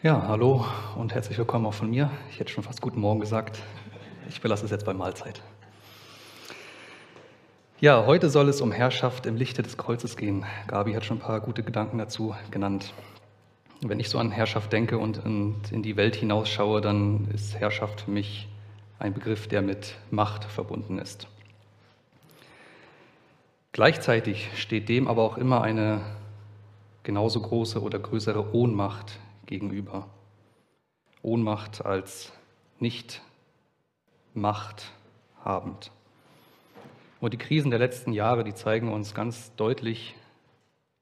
Ja, hallo und herzlich willkommen auch von mir. Ich hätte schon fast guten Morgen gesagt. Ich belasse es jetzt bei Mahlzeit. Ja, heute soll es um Herrschaft im Lichte des Kreuzes gehen. Gabi hat schon ein paar gute Gedanken dazu genannt. Wenn ich so an Herrschaft denke und in die Welt hinausschaue, dann ist Herrschaft für mich ein Begriff, der mit Macht verbunden ist. Gleichzeitig steht dem aber auch immer eine genauso große oder größere Ohnmacht gegenüber. Ohnmacht als nicht Macht habend. Und die Krisen der letzten Jahre, die zeigen uns ganz deutlich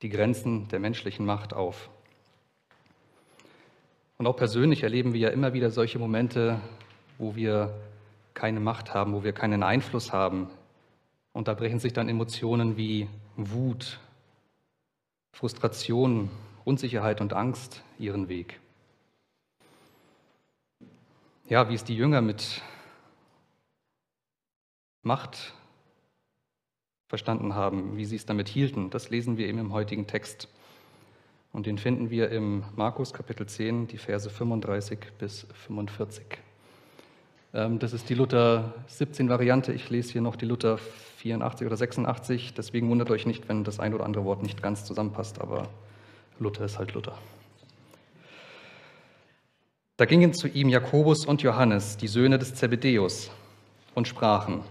die Grenzen der menschlichen Macht auf. Und auch persönlich erleben wir ja immer wieder solche Momente, wo wir keine Macht haben, wo wir keinen Einfluss haben. Und da brechen sich dann Emotionen wie Wut, Frustration, Unsicherheit und Angst ihren Weg. Ja, wie es die Jünger mit Macht verstanden haben, wie sie es damit hielten, das lesen wir eben im heutigen Text. Und den finden wir im Markus Kapitel 10, die Verse 35 bis 45. Ähm, das ist die Luther 17 Variante. Ich lese hier noch die Luther 84 oder 86. Deswegen wundert euch nicht, wenn das ein oder andere Wort nicht ganz zusammenpasst, aber Luther ist halt Luther. Da gingen zu ihm Jakobus und Johannes, die Söhne des Zebedäus, und sprachen: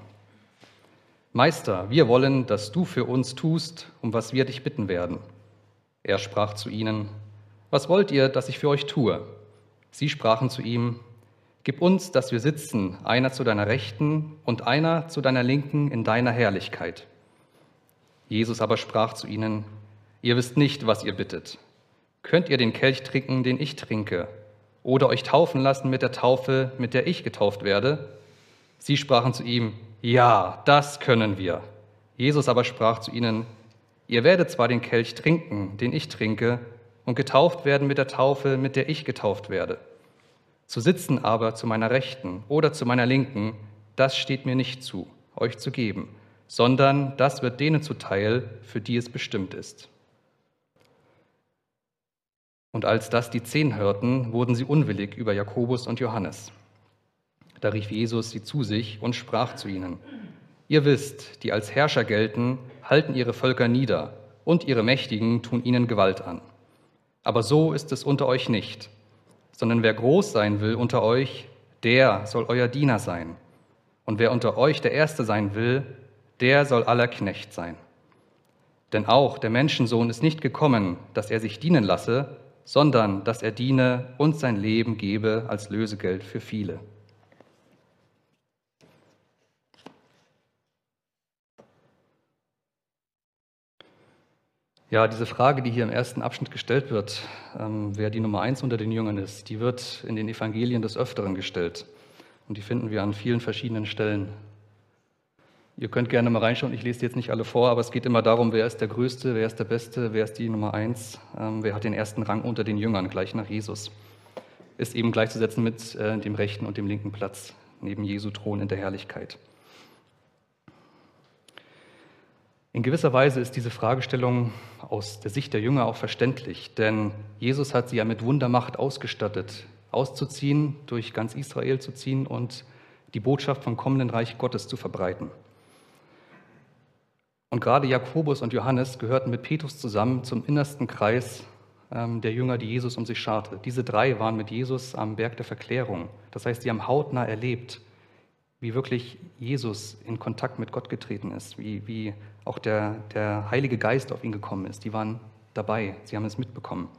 Meister, wir wollen, dass du für uns tust, um was wir dich bitten werden. Er sprach zu ihnen, was wollt ihr, dass ich für euch tue? Sie sprachen zu ihm, Gib uns, dass wir sitzen, einer zu deiner Rechten und einer zu deiner Linken in deiner Herrlichkeit. Jesus aber sprach zu ihnen, Ihr wisst nicht, was ihr bittet. Könnt ihr den Kelch trinken, den ich trinke, oder euch taufen lassen mit der Taufe, mit der ich getauft werde? Sie sprachen zu ihm, Ja, das können wir. Jesus aber sprach zu ihnen, Ihr werdet zwar den Kelch trinken, den ich trinke, und getauft werden mit der Taufe, mit der ich getauft werde. Zu sitzen aber zu meiner Rechten oder zu meiner Linken, das steht mir nicht zu, euch zu geben, sondern das wird denen zuteil, für die es bestimmt ist. Und als das die Zehn hörten, wurden sie unwillig über Jakobus und Johannes. Da rief Jesus sie zu sich und sprach zu ihnen, Ihr wisst, die als Herrscher gelten, halten ihre Völker nieder, und ihre Mächtigen tun ihnen Gewalt an. Aber so ist es unter euch nicht sondern wer groß sein will unter euch, der soll euer Diener sein. Und wer unter euch der Erste sein will, der soll aller Knecht sein. Denn auch der Menschensohn ist nicht gekommen, dass er sich dienen lasse, sondern dass er diene und sein Leben gebe als Lösegeld für viele. Ja, diese Frage, die hier im ersten Abschnitt gestellt wird, ähm, wer die Nummer eins unter den Jüngern ist, die wird in den Evangelien des Öfteren gestellt. Und die finden wir an vielen verschiedenen Stellen. Ihr könnt gerne mal reinschauen, ich lese jetzt nicht alle vor, aber es geht immer darum, wer ist der Größte, wer ist der Beste, wer ist die Nummer eins, ähm, wer hat den ersten Rang unter den Jüngern, gleich nach Jesus. Ist eben gleichzusetzen mit äh, dem rechten und dem linken Platz, neben Jesu Thron in der Herrlichkeit. In gewisser Weise ist diese Fragestellung aus der Sicht der Jünger auch verständlich, denn Jesus hat sie ja mit Wundermacht ausgestattet, auszuziehen, durch ganz Israel zu ziehen und die Botschaft vom kommenden Reich Gottes zu verbreiten. Und gerade Jakobus und Johannes gehörten mit Petrus zusammen zum innersten Kreis ähm, der Jünger, die Jesus um sich scharte. Diese drei waren mit Jesus am Berg der Verklärung. Das heißt, sie haben hautnah erlebt, wie wirklich Jesus in Kontakt mit Gott getreten ist, wie, wie auch der, der Heilige Geist auf ihn gekommen ist. Die waren dabei, sie haben es mitbekommen.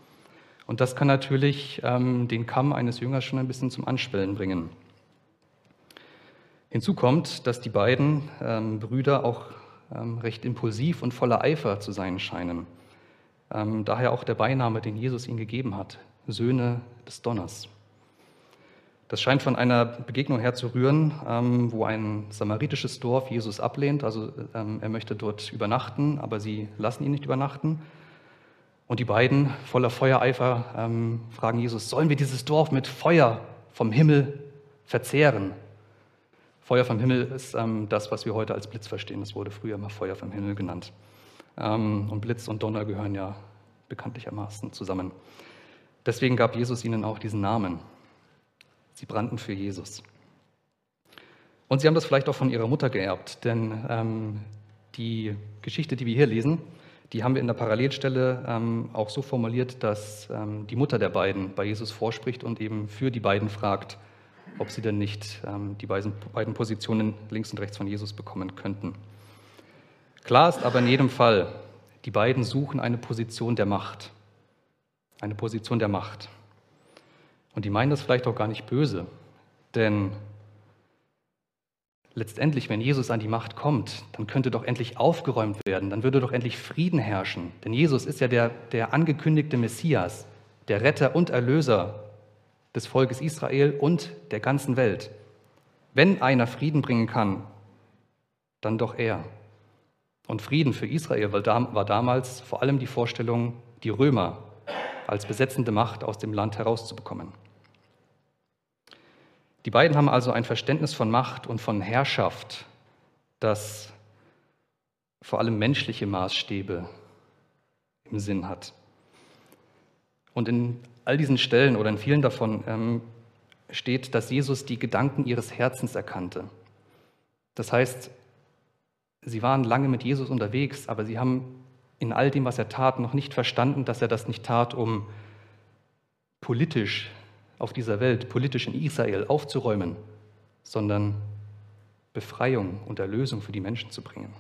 Und das kann natürlich ähm, den Kamm eines Jüngers schon ein bisschen zum Anschwellen bringen. Hinzu kommt, dass die beiden ähm, Brüder auch recht impulsiv und voller Eifer zu sein scheinen. Ähm, daher auch der Beiname, den Jesus ihnen gegeben hat, Söhne des Donners. Das scheint von einer Begegnung herzurühren, ähm, wo ein samaritisches Dorf Jesus ablehnt. Also ähm, er möchte dort übernachten, aber sie lassen ihn nicht übernachten. Und die beiden, voller Feuereifer, ähm, fragen Jesus, sollen wir dieses Dorf mit Feuer vom Himmel verzehren? Feuer vom Himmel ist ähm, das, was wir heute als Blitz verstehen. Das wurde früher immer Feuer vom Himmel genannt. Ähm, und Blitz und Donner gehören ja bekanntlichermaßen zusammen. Deswegen gab Jesus ihnen auch diesen Namen. Sie brannten für Jesus. Und sie haben das vielleicht auch von ihrer Mutter geerbt, denn ähm, die Geschichte, die wir hier lesen, die haben wir in der Parallelstelle ähm, auch so formuliert, dass ähm, die Mutter der beiden bei Jesus vorspricht und eben für die beiden fragt, ob sie denn nicht ähm, die beiden, beiden Positionen links und rechts von Jesus bekommen könnten. Klar ist aber in jedem Fall, die beiden suchen eine Position der Macht. Eine Position der Macht. Und die meinen das vielleicht auch gar nicht böse, denn letztendlich, wenn Jesus an die Macht kommt, dann könnte doch endlich aufgeräumt werden, dann würde doch endlich Frieden herrschen. Denn Jesus ist ja der, der angekündigte Messias, der Retter und Erlöser des Volkes Israel und der ganzen Welt. Wenn einer Frieden bringen kann, dann doch er. Und Frieden für Israel war damals vor allem die Vorstellung, die Römer als besetzende Macht aus dem Land herauszubekommen. Die beiden haben also ein Verständnis von Macht und von Herrschaft, das vor allem menschliche Maßstäbe im Sinn hat. Und in all diesen Stellen oder in vielen davon ähm, steht, dass Jesus die Gedanken ihres Herzens erkannte. Das heißt, sie waren lange mit Jesus unterwegs, aber sie haben in all dem, was er tat, noch nicht verstanden, dass er das nicht tat, um politisch auf dieser Welt, politisch in Israel aufzuräumen, sondern Befreiung und Erlösung für die Menschen zu bringen.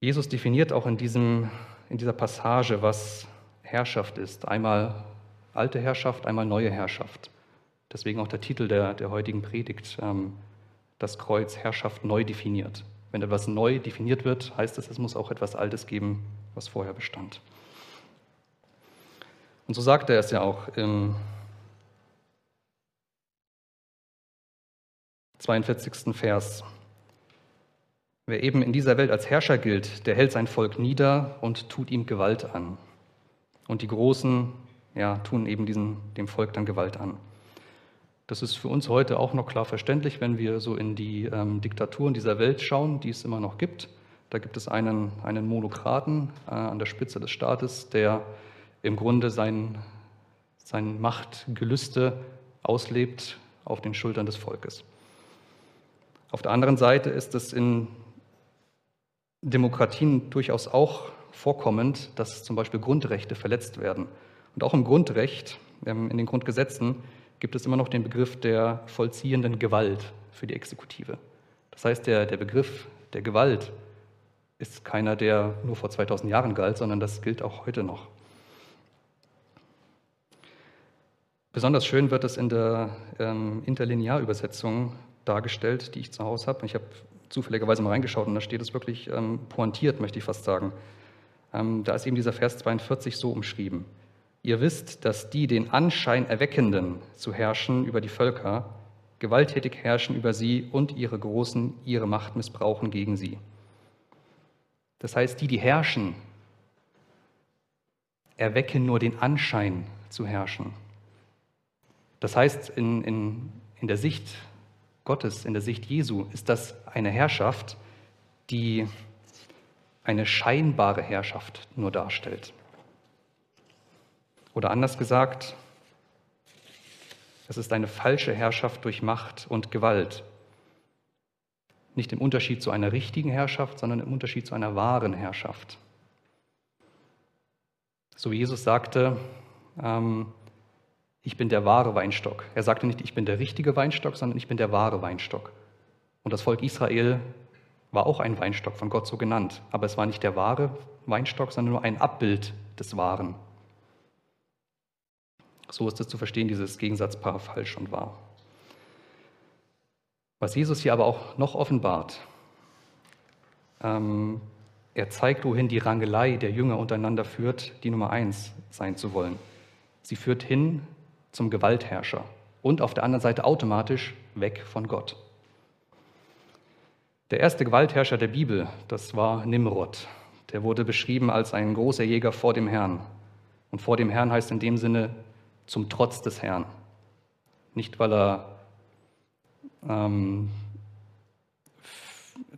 Jesus definiert auch in, diesem, in dieser Passage, was Herrschaft ist. Einmal alte Herrschaft, einmal neue Herrschaft. Deswegen auch der Titel der, der heutigen Predigt, ähm, das Kreuz Herrschaft neu definiert. Wenn etwas neu definiert wird, heißt es, es muss auch etwas Altes geben, was vorher bestand. Und so sagt er es ja auch im 42. Vers. Wer eben in dieser Welt als Herrscher gilt, der hält sein Volk nieder und tut ihm Gewalt an. Und die Großen ja, tun eben diesen, dem Volk dann Gewalt an. Das ist für uns heute auch noch klar verständlich, wenn wir so in die ähm, Diktaturen dieser Welt schauen, die es immer noch gibt. Da gibt es einen, einen Monokraten äh, an der Spitze des Staates, der im Grunde sein, sein Machtgelüste auslebt auf den Schultern des Volkes. Auf der anderen Seite ist es in Demokratien durchaus auch vorkommend, dass zum Beispiel Grundrechte verletzt werden. Und auch im Grundrecht, ähm, in den Grundgesetzen, gibt es immer noch den Begriff der vollziehenden Gewalt für die Exekutive. Das heißt, der, der Begriff der Gewalt ist keiner, der nur vor 2000 Jahren galt, sondern das gilt auch heute noch. Besonders schön wird es in der ähm, Interlinearübersetzung dargestellt, die ich zu Hause habe. Ich habe zufälligerweise mal reingeschaut und da steht es wirklich ähm, pointiert, möchte ich fast sagen. Ähm, da ist eben dieser Vers 42 so umschrieben. Ihr wisst, dass die den Anschein erweckenden zu herrschen über die Völker, gewalttätig herrschen über sie und ihre Großen ihre Macht missbrauchen gegen sie. Das heißt, die, die herrschen, erwecken nur den Anschein zu herrschen. Das heißt, in, in, in der Sicht Gottes, in der Sicht Jesu, ist das eine Herrschaft, die eine scheinbare Herrschaft nur darstellt. Oder anders gesagt, es ist eine falsche Herrschaft durch Macht und Gewalt. Nicht im Unterschied zu einer richtigen Herrschaft, sondern im Unterschied zu einer wahren Herrschaft. So wie Jesus sagte, ähm, ich bin der wahre Weinstock. Er sagte nicht, ich bin der richtige Weinstock, sondern ich bin der wahre Weinstock. Und das Volk Israel war auch ein Weinstock von Gott so genannt. Aber es war nicht der wahre Weinstock, sondern nur ein Abbild des Wahren. So ist es zu verstehen, dieses Gegensatzpaar falsch und wahr. Was Jesus hier aber auch noch offenbart, ähm, er zeigt, wohin die Rangelei der Jünger untereinander führt, die Nummer eins sein zu wollen. Sie führt hin zum Gewaltherrscher und auf der anderen Seite automatisch weg von Gott. Der erste Gewaltherrscher der Bibel, das war Nimrod. Der wurde beschrieben als ein großer Jäger vor dem Herrn. Und vor dem Herrn heißt in dem Sinne zum Trotz des Herrn. Nicht, weil er ähm,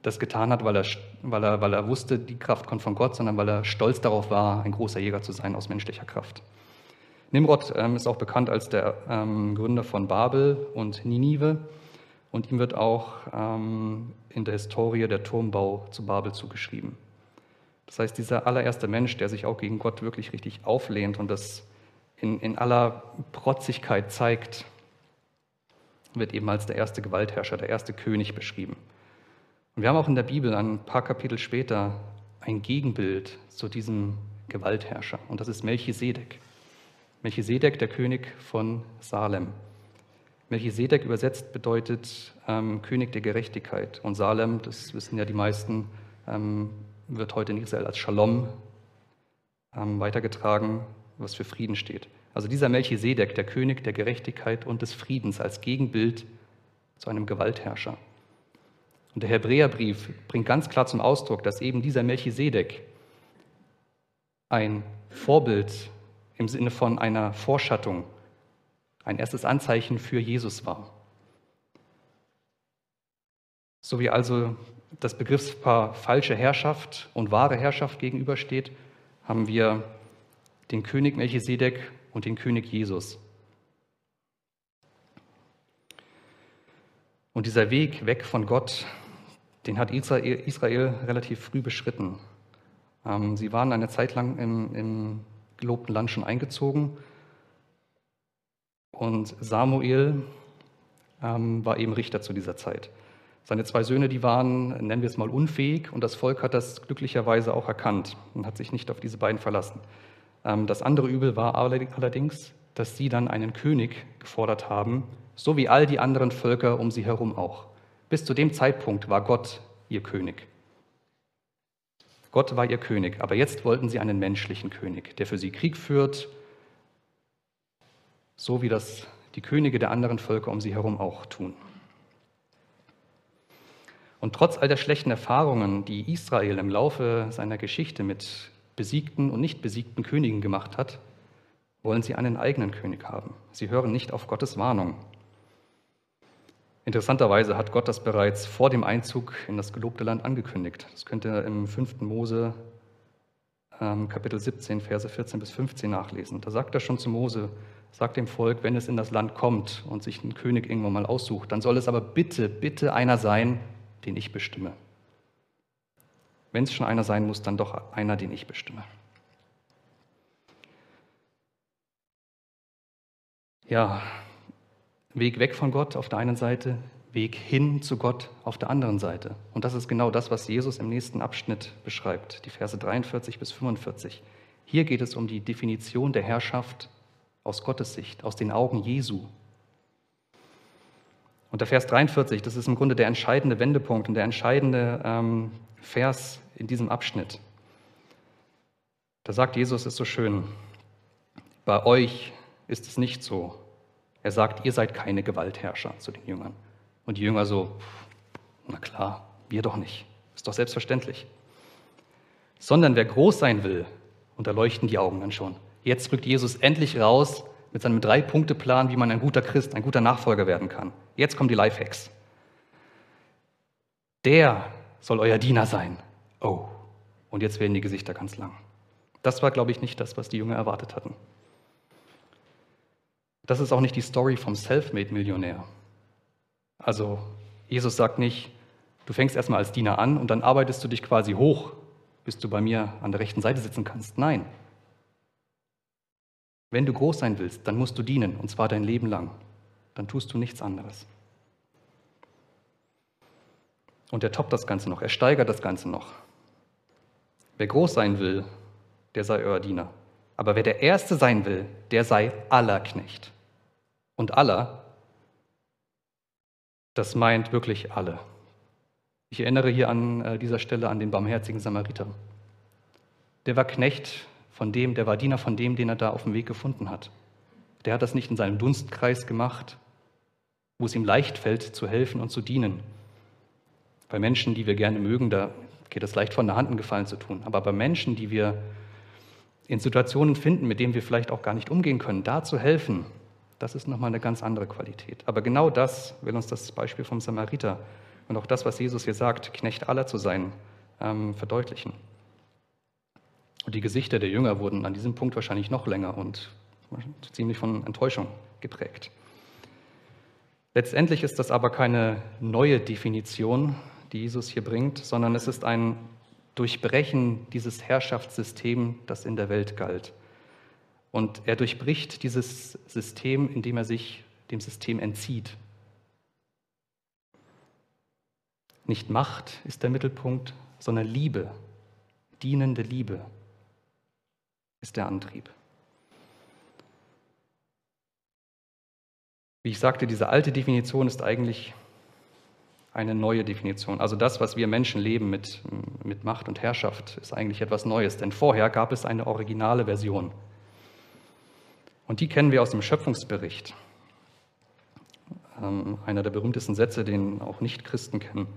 das getan hat, weil er, weil, er, weil er wusste, die Kraft kommt von Gott, sondern weil er stolz darauf war, ein großer Jäger zu sein aus menschlicher Kraft. Nimrod ähm, ist auch bekannt als der ähm, Gründer von Babel und Ninive und ihm wird auch ähm, in der Historie der Turmbau zu Babel zugeschrieben. Das heißt, dieser allererste Mensch, der sich auch gegen Gott wirklich richtig auflehnt und das in, in aller Protzigkeit zeigt, wird eben als der erste Gewaltherrscher, der erste König beschrieben. Und wir haben auch in der Bibel ein paar Kapitel später ein Gegenbild zu diesem Gewaltherrscher und das ist Melchisedek. Melchisedek, der König von Salem. Melchisedek übersetzt bedeutet ähm, König der Gerechtigkeit und Salem, das wissen ja die meisten, ähm, wird heute in Israel als Shalom ähm, weitergetragen, was für Frieden steht. Also dieser Melchisedek, der König der Gerechtigkeit und des Friedens als Gegenbild zu einem Gewaltherrscher. Und der Hebräerbrief bringt ganz klar zum Ausdruck, dass eben dieser Melchisedek ein Vorbild im Sinne von einer Vorschattung, ein erstes Anzeichen für Jesus war. So wie also das Begriffspaar falsche Herrschaft und wahre Herrschaft gegenübersteht, haben wir den König Melchisedek und den König Jesus. Und dieser Weg weg von Gott, den hat Israel, relativ früh beschritten. Ähm, sie waren eine Zeit lang im, im gelobten Land schon eingezogen. Und Samuel ähm, war eben Richter zu dieser Zeit. Seine zwei Söhne, die waren, nennen wir es mal, unfähig und das Volk hat das glücklicherweise auch erkannt und hat sich nicht auf diese beiden verlassen. Ähm, das andere Übel war allerdings, dass sie dann einen König gefordert haben, so wie all die anderen Völker um sie herum auch. Bis zu dem Zeitpunkt war Gott ihr König. Gott war ihr König, aber jetzt wollten sie einen menschlichen König, der für sie Krieg führt, so wie das die Könige der anderen Völker um sie herum auch tun. Und trotz all der schlechten Erfahrungen, die Israel im Laufe seiner Geschichte mit besiegten und nicht besiegten Königen gemacht hat, wollen sie einen eigenen König haben. Sie hören nicht auf Gottes Warnung. Interessanterweise hat Gott das bereits vor dem Einzug in das gelobte Land angekündigt. Das könnt ihr im 5. Mose ähm, Kapitel 17, Verse 14 bis 15 nachlesen. Da sagt er schon zu Mose, sagt dem Volk, wenn es in das Land kommt und sich einen König irgendwann mal aussucht, dann soll es aber bitte, bitte einer sein, den ich bestimme. Wenn es schon einer sein muss, dann doch einer, den ich bestimme. Ja, Weg weg von Gott auf der einen Seite, Weg hin zu Gott auf der anderen Seite. Und das ist genau das, was Jesus im nächsten Abschnitt beschreibt, die Verse 43 bis 45. Hier geht es um die Definition der Herrschaft aus Gottes Sicht, aus den Augen Jesu. Und der Vers 43, das ist im Grunde der entscheidende Wendepunkt und der entscheidende ähm, Vers in diesem Abschnitt. Da sagt Jesus, es ist so schön, bei euch ist es nicht so, er sagt, ihr seid keine Gewaltherrscher zu den Jüngern. Und die Jünger so, na klar, wir doch nicht. Ist doch selbstverständlich. Sondern wer groß sein will, und da leuchten die Augen dann schon. Jetzt rückt Jesus endlich raus mit seinem Drei-Punkte-Plan, wie man ein guter Christ, ein guter Nachfolger werden kann. Jetzt kommen die Lifehacks. Der soll euer Diener sein. Oh, und jetzt werden die Gesichter ganz lang. Das war, glaube ich, nicht das, was die Jünger erwartet hatten. Das ist auch nicht die Story vom Selfmade-Millionär. Also Jesus sagt nicht, du fängst erstmal als Diener an und dann arbeitest du dich quasi hoch, bis du bei mir an der rechten Seite sitzen kannst. Nein. Wenn du groß sein willst, dann musst du dienen, und zwar dein Leben lang. Dann tust du nichts anderes. Und er toppt das Ganze noch, er steigert das Ganze noch. Wer groß sein will, der sei euer Diener. Aber wer der Erste sein will, der sei aller Knecht. Und aller, das meint wirklich alle. Ich erinnere hier an äh, dieser Stelle an den barmherzigen Samariter. Der war Knecht von dem, der war Diener von dem, den er da auf dem Weg gefunden hat. Der hat das nicht in seinem Dunstkreis gemacht, wo es ihm leicht fällt, zu helfen und zu dienen. Bei Menschen, die wir gerne mögen, da geht es leicht von der Hand gefallen zu tun. Aber bei Menschen, die wir in Situationen finden, mit denen wir vielleicht auch gar nicht umgehen können, da zu helfen, das ist nochmal eine ganz andere Qualität. Aber genau das will uns das Beispiel vom Samariter und auch das, was Jesus hier sagt, Knecht aller zu sein, ähm, verdeutlichen. Und die Gesichter der Jünger wurden an diesem Punkt wahrscheinlich noch länger und ziemlich von Enttäuschung geprägt. Letztendlich ist das aber keine neue Definition, die Jesus hier bringt, sondern es ist ein Durchbrechen dieses Herrschaftssystems, das in der Welt galt. Und er durchbricht dieses System, indem er sich dem System entzieht. Nicht Macht ist der Mittelpunkt, sondern Liebe, dienende Liebe ist der Antrieb. Wie ich sagte, diese alte Definition ist eigentlich eine neue Definition. Also das, was wir Menschen leben mit, mit Macht und Herrschaft, ist eigentlich etwas Neues. Denn vorher gab es eine originale Version. Und die kennen wir aus dem Schöpfungsbericht. Ähm, einer der berühmtesten Sätze, den auch Nicht-Christen kennen.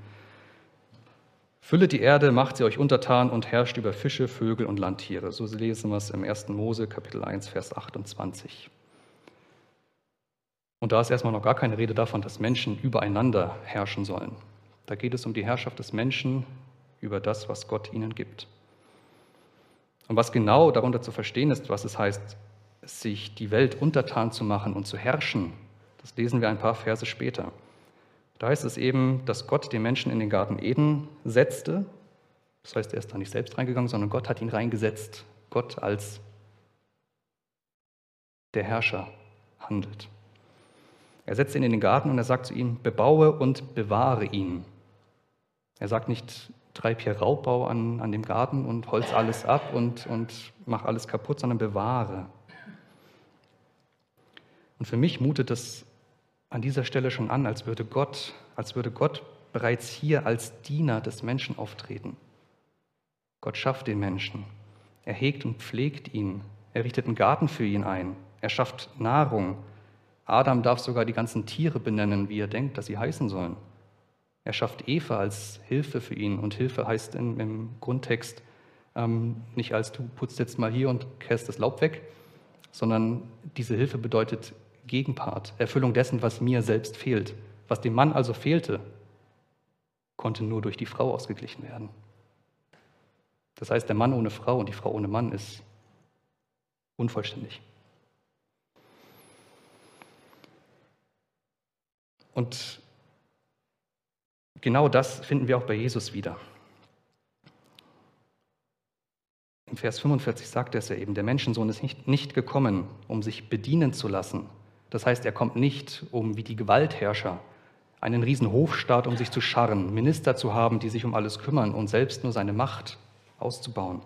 Füllet die Erde, macht sie euch untertan und herrscht über Fische, Vögel und Landtiere. So lesen wir es im 1. Mose, Kapitel 1, Vers 28. Und da ist erstmal noch gar keine Rede davon, dass Menschen übereinander herrschen sollen. Da geht es um die Herrschaft des Menschen über das, was Gott ihnen gibt. Und was genau darunter zu verstehen ist, was es heißt, sich die Welt untertan zu machen und zu herrschen, das lesen wir ein paar Verse später. Da heißt es eben, dass Gott den Menschen in den Garten Eden setzte. Das heißt, er ist da nicht selbst reingegangen, sondern Gott hat ihn reingesetzt. Gott als der Herrscher handelt. Er setzt ihn in den Garten und er sagt zu ihm, bebaue und bewahre ihn. Er sagt nicht, treib hier Raubbau an, an dem Garten und holz alles ab und, und mach alles kaputt, sondern bewahre. Und für mich mutet das an dieser Stelle schon an, als würde Gott, als würde Gott bereits hier als Diener des Menschen auftreten. Gott schafft den Menschen. Er hegt und pflegt ihn. Er richtet einen Garten für ihn ein. Er schafft Nahrung. Adam darf sogar die ganzen Tiere benennen, wie er denkt, dass sie heißen sollen. Er schafft Eva als Hilfe für ihn. Und Hilfe heißt in, im Grundtext ähm, nicht als du putzt jetzt mal hier und kehrst das Laub weg, sondern diese Hilfe bedeutet Gegenpart, Erfüllung dessen, was mir selbst fehlt. Was dem Mann also fehlte, konnte nur durch die Frau ausgeglichen werden. Das heißt, der Mann ohne Frau und die Frau ohne Mann ist unvollständig. Und genau das finden wir auch bei Jesus wieder. Im Vers 45 sagt er es ja eben, der Menschensohn ist nicht, nicht gekommen, um sich bedienen zu lassen. Das heißt, er kommt nicht, um wie die Gewaltherrscher einen riesen Hofstaat, um sich zu scharren, Minister zu haben, die sich um alles kümmern und selbst nur seine Macht auszubauen.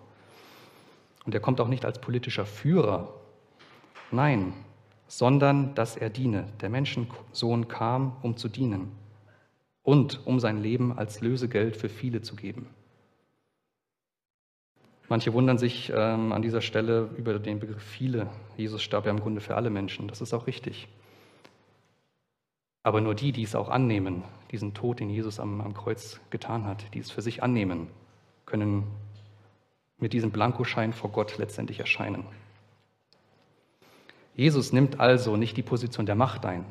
Und er kommt auch nicht als politischer Führer. Nein, sondern dass er diene. Der Menschensohn kam, um zu dienen und um sein Leben als Lösegeld für viele zu geben. Manche wundern sich ähm, an dieser Stelle über den Begriff viele. Jesus starb ja im Grunde für alle Menschen. Das ist auch richtig. Aber nur die, die es auch annehmen, diesen Tod, den Jesus am, am Kreuz getan hat, die es für sich annehmen, können mit diesem Blankoschein vor Gott letztendlich erscheinen. Jesus nimmt also nicht die Position der Macht ein,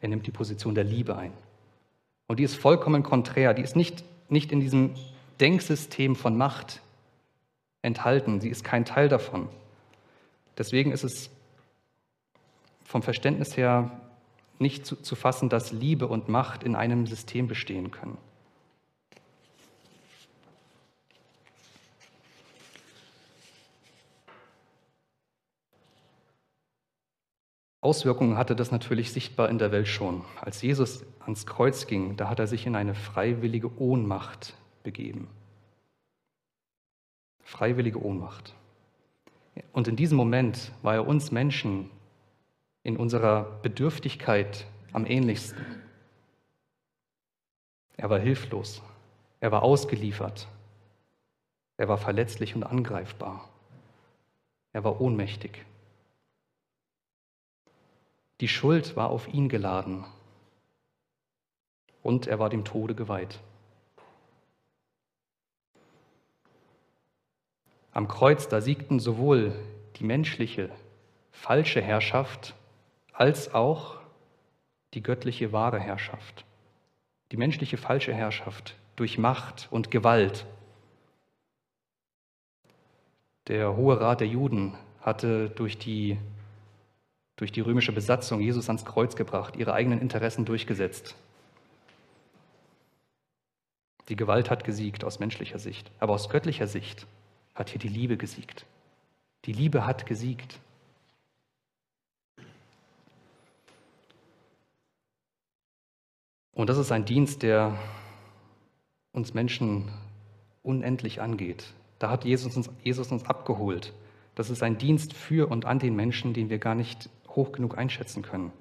er nimmt die Position der Liebe ein. Und die ist vollkommen konträr, die ist nicht, nicht in diesem Denksystem von Macht enthalten, sie ist kein Teil davon. Deswegen ist es vom Verständnis her nicht zu, zu fassen, dass Liebe und Macht in einem System bestehen können. Auswirkungen hatte das natürlich sichtbar in der Welt schon. Als Jesus ans Kreuz ging, da hat er sich in eine freiwillige Ohnmacht begeben. Freiwillige Ohnmacht. Und in diesem Moment war er uns Menschen in unserer Bedürftigkeit am ähnlichsten. Er war hilflos, er war ausgeliefert, er war verletzlich und angreifbar, er war ohnmächtig. Die Schuld war auf ihn geladen und er war dem Tode geweiht. Am Kreuz, da siegten sowohl die menschliche, falsche Herrschaft als auch die göttliche wahre Herrschaft, die menschliche falsche Herrschaft durch Macht und Gewalt. Der Hohe Rat der Juden hatte durch die, durch die römische Besatzung Jesus ans Kreuz gebracht, ihre eigenen Interessen durchgesetzt. Die Gewalt hat gesiegt aus menschlicher Sicht, aber aus göttlicher Sicht hat hier die Liebe gesiegt. Die Liebe hat gesiegt. Und das ist ein Dienst, der uns Menschen unendlich angeht. Da hat Jesus uns, Jesus uns abgeholt. Das ist ein Dienst für und an den Menschen, den wir gar nicht hoch genug einschätzen können.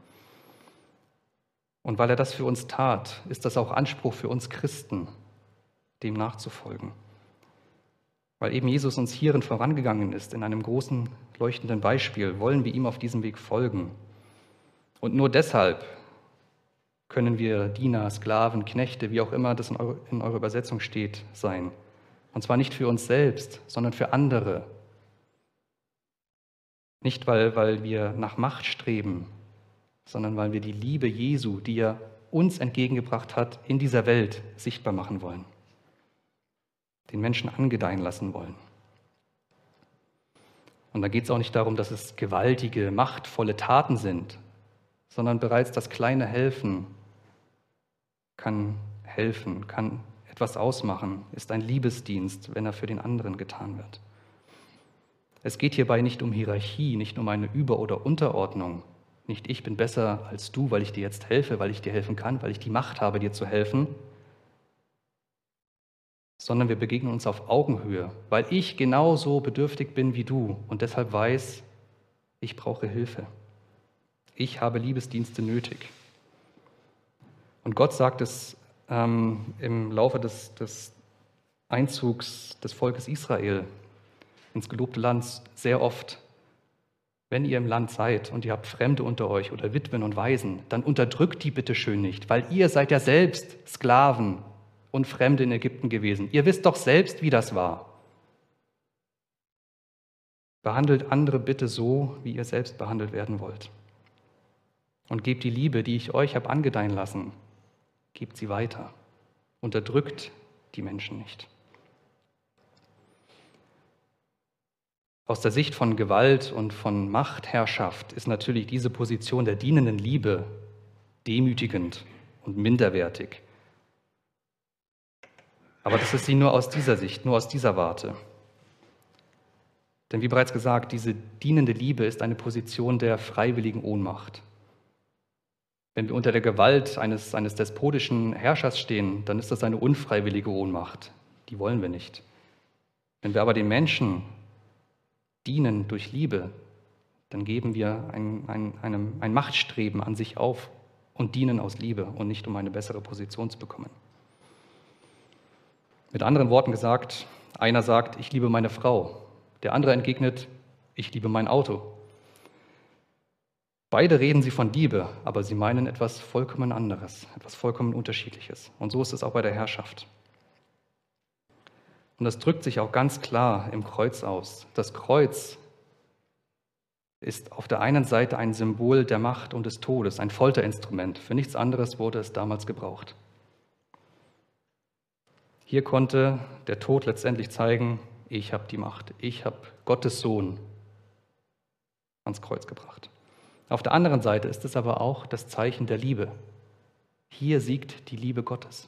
Und weil er das für uns tat, ist das auch Anspruch für uns Christen, dem nachzufolgen. Weil eben Jesus uns hierin vorangegangen ist, in einem großen leuchtenden Beispiel, wollen wir ihm auf diesem Weg folgen. Und nur deshalb können wir Diener, Sklaven, Knechte, wie auch immer das in, eure, in eurer Übersetzung steht, sein. Und zwar nicht für uns selbst, sondern für andere. Nicht, weil, weil wir nach Macht streben, sondern weil wir die Liebe Jesu, die er uns entgegengebracht hat, in dieser Welt sichtbar machen wollen. Den Menschen angedeihen lassen wollen. Und da geht es auch nicht darum, dass es gewaltige, machtvolle Taten sind, sondern bereits das kleine Helfen kann helfen, kann etwas ausmachen, ist ein Liebesdienst, wenn er für den anderen getan wird. Es geht hierbei nicht um Hierarchie, nicht um eine Über- oder Unterordnung. Nicht ich bin besser als du, weil ich dir jetzt helfe, weil ich dir helfen kann, weil ich die Macht habe, dir zu helfen, sondern wir begegnen uns auf Augenhöhe, weil ich genauso bedürftig bin wie du und deshalb weiß, ich brauche Hilfe. Ich habe Liebesdienste nötig. Und Gott sagt es ähm, im Laufe des, des Einzugs des Volkes Israel ins gelobte Land sehr oft, wenn ihr im Land seid und ihr habt Fremde unter euch oder Witwen und Waisen, dann unterdrückt die bitte schön nicht, weil ihr seid ja selbst Sklaven und Fremde in Ägypten gewesen. Ihr wisst doch selbst, wie das war. Behandelt andere bitte so, wie ihr selbst behandelt werden wollt. Und gebt die Liebe, die ich euch habe angedeihen lassen, gebt sie weiter. Unterdrückt die Menschen nicht. Aus der Sicht von Gewalt und von Machtherrschaft ist natürlich diese Position der dienenden Liebe demütigend und minderwertig. Aber das ist sie nur aus dieser Sicht, nur aus dieser Warte. Denn wie bereits gesagt, diese dienende Liebe ist eine Position der freiwilligen Ohnmacht. Wenn wir unter der Gewalt eines, eines despotischen Herrschers stehen, dann ist das eine unfreiwillige Ohnmacht. Die wollen wir nicht. Wenn wir aber den Menschen dienen durch Liebe, dann geben wir ein, ein, einem, ein Machtstreben an sich auf und dienen aus Liebe und nicht um eine bessere Position zu bekommen. Mit anderen Worten gesagt, einer sagt, ich liebe meine Frau, der andere entgegnet, ich liebe mein Auto. Beide reden sie von Liebe, aber sie meinen etwas vollkommen anderes, etwas vollkommen Unterschiedliches. Und so ist es auch bei der Herrschaft. Und das drückt sich auch ganz klar im Kreuz aus. Das Kreuz ist auf der einen Seite ein Symbol der Macht und des Todes, ein Folterinstrument. Für nichts anderes wurde es damals gebraucht. Hier konnte der Tod letztendlich zeigen, ich habe die Macht, ich habe Gottes Sohn ans Kreuz gebracht. Auf der anderen Seite ist es aber auch das Zeichen der Liebe. Hier siegt die Liebe Gottes.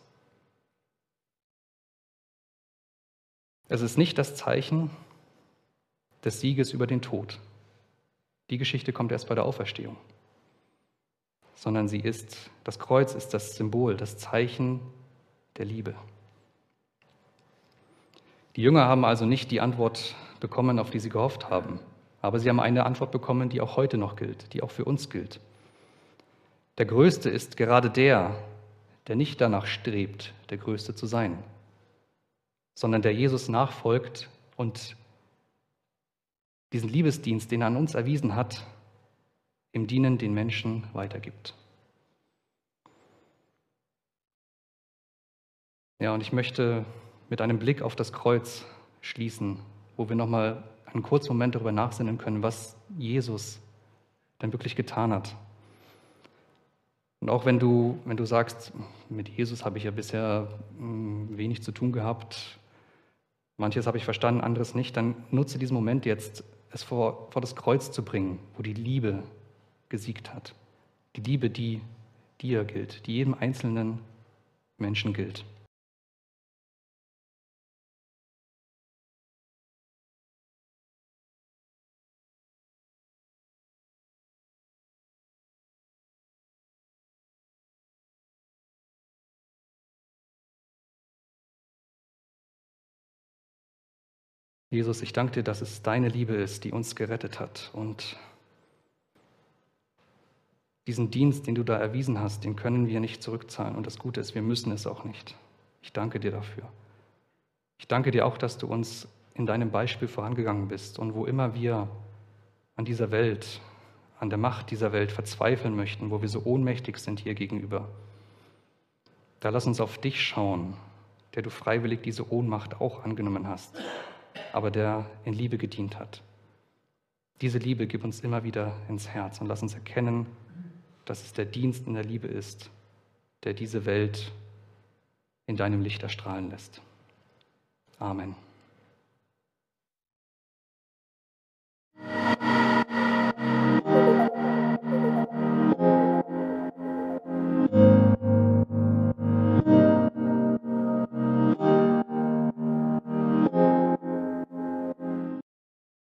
Es ist nicht das Zeichen des Sieges über den Tod. Die Geschichte kommt erst bei der Auferstehung. Sondern sie ist, das Kreuz ist das Symbol, das Zeichen der Liebe. Die Jünger haben also nicht die Antwort bekommen, auf die sie gehofft haben. Aber sie haben eine Antwort bekommen, die auch heute noch gilt, die auch für uns gilt. Der Größte ist gerade der, der nicht danach strebt, der Größte zu sein, sondern der Jesus nachfolgt und diesen Liebesdienst, den er an uns erwiesen hat, im Dienen den Menschen weitergibt. Ja, und ich möchte mit einem Blick auf das Kreuz schließen, wo wir nochmal einen kurzen Moment darüber nachsinnen können, was Jesus denn wirklich getan hat. Und auch wenn du, wenn du sagst, mit Jesus habe ich ja bisher hm, wenig zu tun gehabt, manches habe ich verstanden, anderes nicht, dann nutze diesen Moment jetzt, es vor, vor das Kreuz zu bringen, wo die Liebe gesiegt hat. Die Liebe, die dir gilt, die jedem einzelnen Menschen gilt. Jesus, ich danke dir, dass es deine Liebe ist, die uns gerettet hat. Und diesen Dienst, den du da erwiesen hast, den können wir nicht zurückzahlen. Und das Gute ist, wir müssen es auch nicht. Ich danke dir dafür. Ich danke dir auch, dass du uns in deinem Beispiel vorangegangen bist. Und wo immer wir an dieser Welt, an der Macht dieser Welt verzweifeln möchten, wo wir so ohnmächtig sind hier gegenüber, da lass uns auf dich schauen, der du freiwillig diese Ohnmacht auch angenommen hast aber der in Liebe gedient hat. Diese Liebe gib uns immer wieder ins Herz und lass uns erkennen, dass es der Dienst in der Liebe ist, der diese Welt in deinem Licht erstrahlen lässt. Amen.